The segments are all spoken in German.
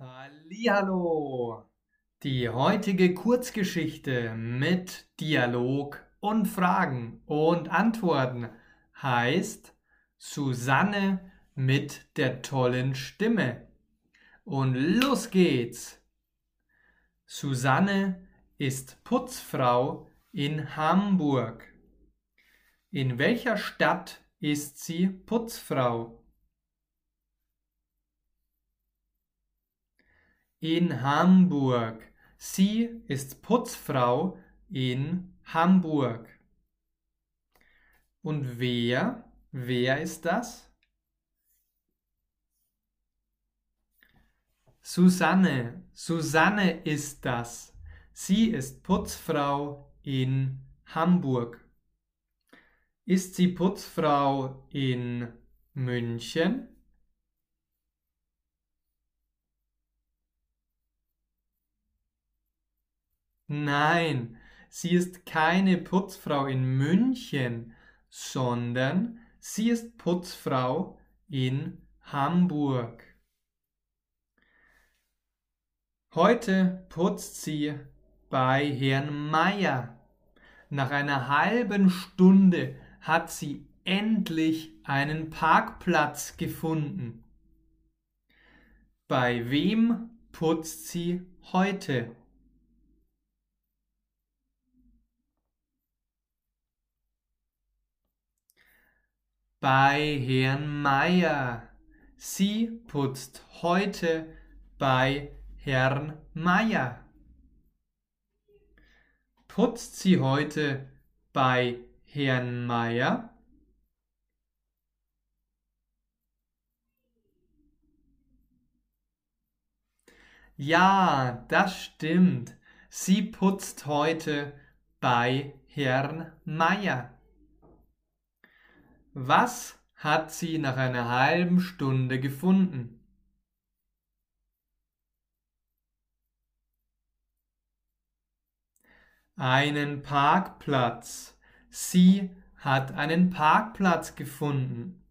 Hallihallo! Die heutige Kurzgeschichte mit Dialog und Fragen und Antworten heißt Susanne mit der tollen Stimme. Und los geht's! Susanne ist Putzfrau in Hamburg. In welcher Stadt ist sie Putzfrau? In Hamburg. Sie ist Putzfrau in Hamburg. Und wer? Wer ist das? Susanne. Susanne ist das. Sie ist Putzfrau in Hamburg. Ist sie Putzfrau in München? Nein, sie ist keine Putzfrau in München, sondern sie ist Putzfrau in Hamburg. Heute putzt sie bei Herrn Meier. Nach einer halben Stunde hat sie endlich einen Parkplatz gefunden. Bei wem putzt sie heute? Bei Herrn Meier. Sie putzt heute bei Herrn Meier. Putzt sie heute bei Herrn Meier? Ja, das stimmt. Sie putzt heute bei Herrn Meier. Was hat sie nach einer halben Stunde gefunden? Einen Parkplatz. Sie hat einen Parkplatz gefunden.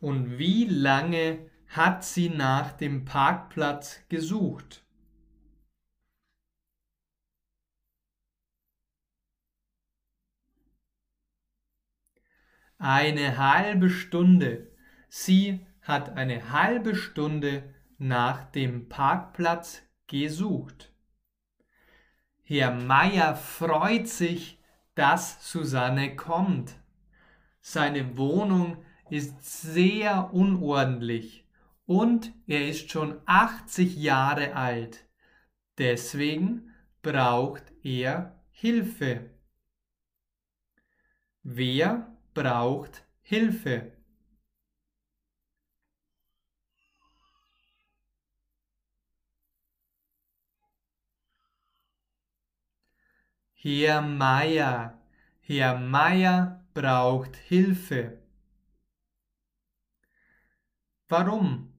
Und wie lange hat sie nach dem Parkplatz gesucht? Eine halbe Stunde. Sie hat eine halbe Stunde nach dem Parkplatz gesucht. Herr Meier freut sich, dass Susanne kommt. Seine Wohnung ist sehr unordentlich und er ist schon 80 Jahre alt. Deswegen braucht er Hilfe. Wer braucht Hilfe. Herr Meier, Herr Meier braucht Hilfe. Warum?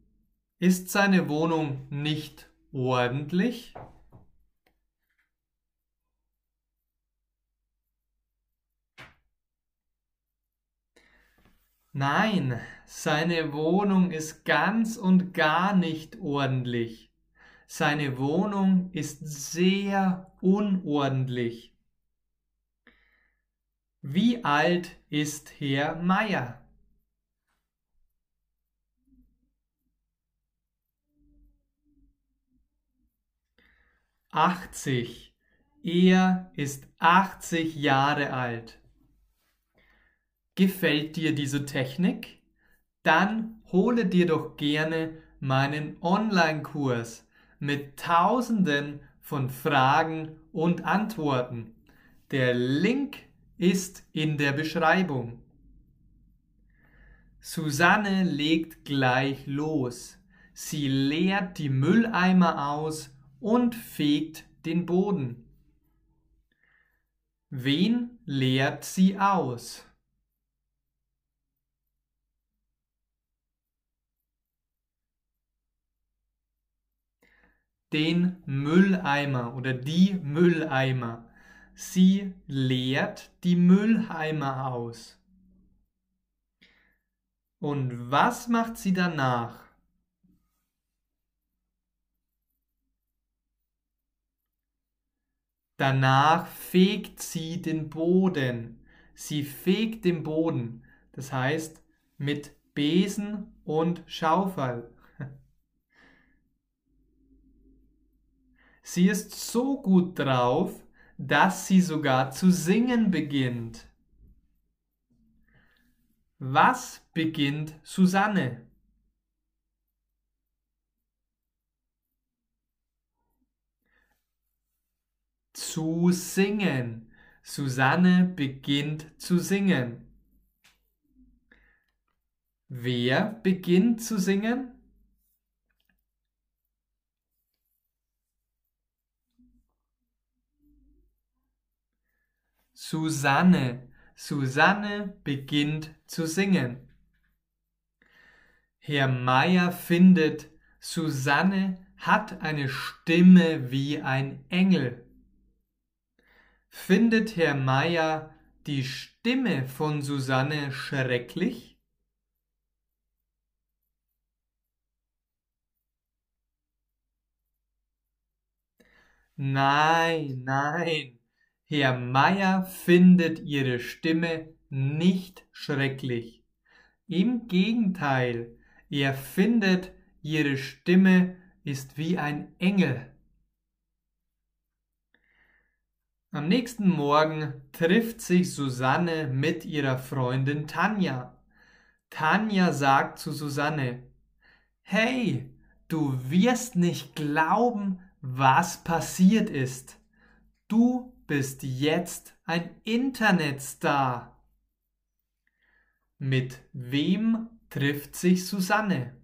Ist seine Wohnung nicht ordentlich? Nein, seine Wohnung ist ganz und gar nicht ordentlich. Seine Wohnung ist sehr unordentlich. Wie alt ist Herr Meier? Achtzig. Er ist achtzig Jahre alt. Gefällt dir diese Technik? Dann hole dir doch gerne meinen Online-Kurs mit Tausenden von Fragen und Antworten. Der Link ist in der Beschreibung. Susanne legt gleich los. Sie leert die Mülleimer aus und fegt den Boden. Wen leert sie aus? den Mülleimer oder die Mülleimer. Sie leert die Mülleimer aus. Und was macht sie danach? Danach fegt sie den Boden. Sie fegt den Boden, das heißt mit Besen und Schaufel. Sie ist so gut drauf, dass sie sogar zu singen beginnt. Was beginnt Susanne? Zu singen. Susanne beginnt zu singen. Wer beginnt zu singen? Susanne. Susanne beginnt zu singen. Herr Meier findet, Susanne hat eine Stimme wie ein Engel. Findet Herr Meier die Stimme von Susanne schrecklich? Nein, nein. Herr Meier findet ihre Stimme nicht schrecklich. Im Gegenteil, er findet, ihre Stimme ist wie ein Engel. Am nächsten Morgen trifft sich Susanne mit ihrer Freundin Tanja. Tanja sagt zu Susanne, Hey, du wirst nicht glauben, was passiert ist. Du bist jetzt ein Internetstar. Mit wem trifft sich Susanne?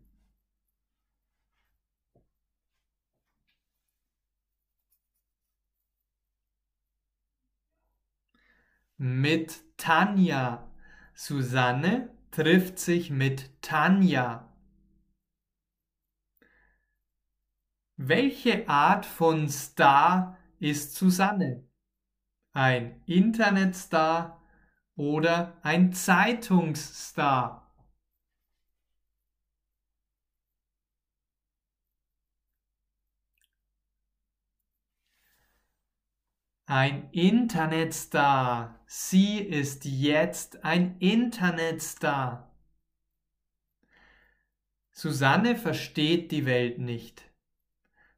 Mit Tanja. Susanne trifft sich mit Tanja. Welche Art von Star ist Susanne? Ein Internetstar oder ein Zeitungsstar. Ein Internetstar. Sie ist jetzt ein Internetstar. Susanne versteht die Welt nicht.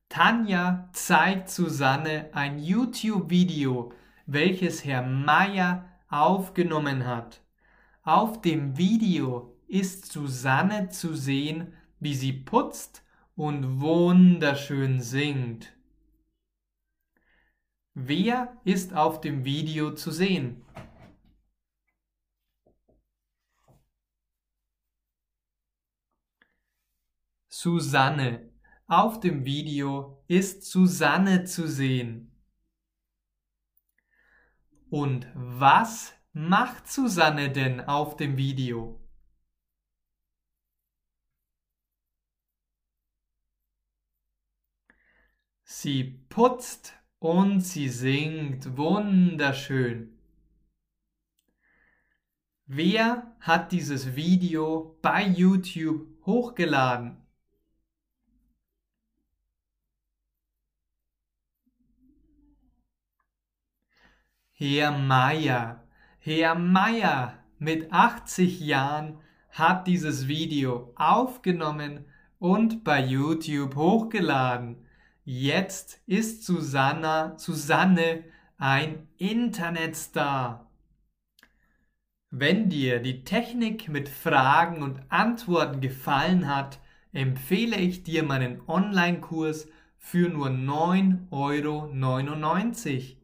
Tanja zeigt Susanne ein YouTube-Video, welches Herr Meier aufgenommen hat. Auf dem Video ist Susanne zu sehen, wie sie putzt und wunderschön singt. Wer ist auf dem Video zu sehen? Susanne. Auf dem Video ist Susanne zu sehen. Und was macht Susanne denn auf dem Video? Sie putzt und sie singt wunderschön. Wer hat dieses Video bei YouTube hochgeladen? Herr Meier. Herr Meier mit 80 Jahren hat dieses Video aufgenommen und bei YouTube hochgeladen. Jetzt ist Susanna, Susanne ein Internetstar. Wenn dir die Technik mit Fragen und Antworten gefallen hat, empfehle ich dir meinen Online-Kurs für nur 9,99 Euro.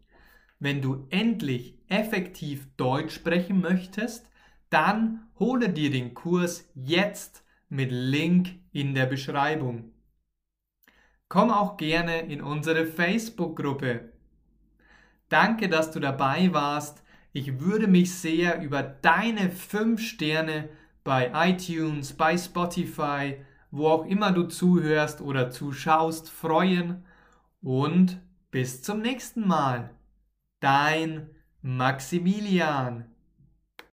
Wenn du endlich effektiv Deutsch sprechen möchtest, dann hole dir den Kurs jetzt mit Link in der Beschreibung. Komm auch gerne in unsere Facebook-Gruppe. Danke, dass du dabei warst. Ich würde mich sehr über deine 5 Sterne bei iTunes, bei Spotify, wo auch immer du zuhörst oder zuschaust, freuen. Und bis zum nächsten Mal. Dein Maximilian.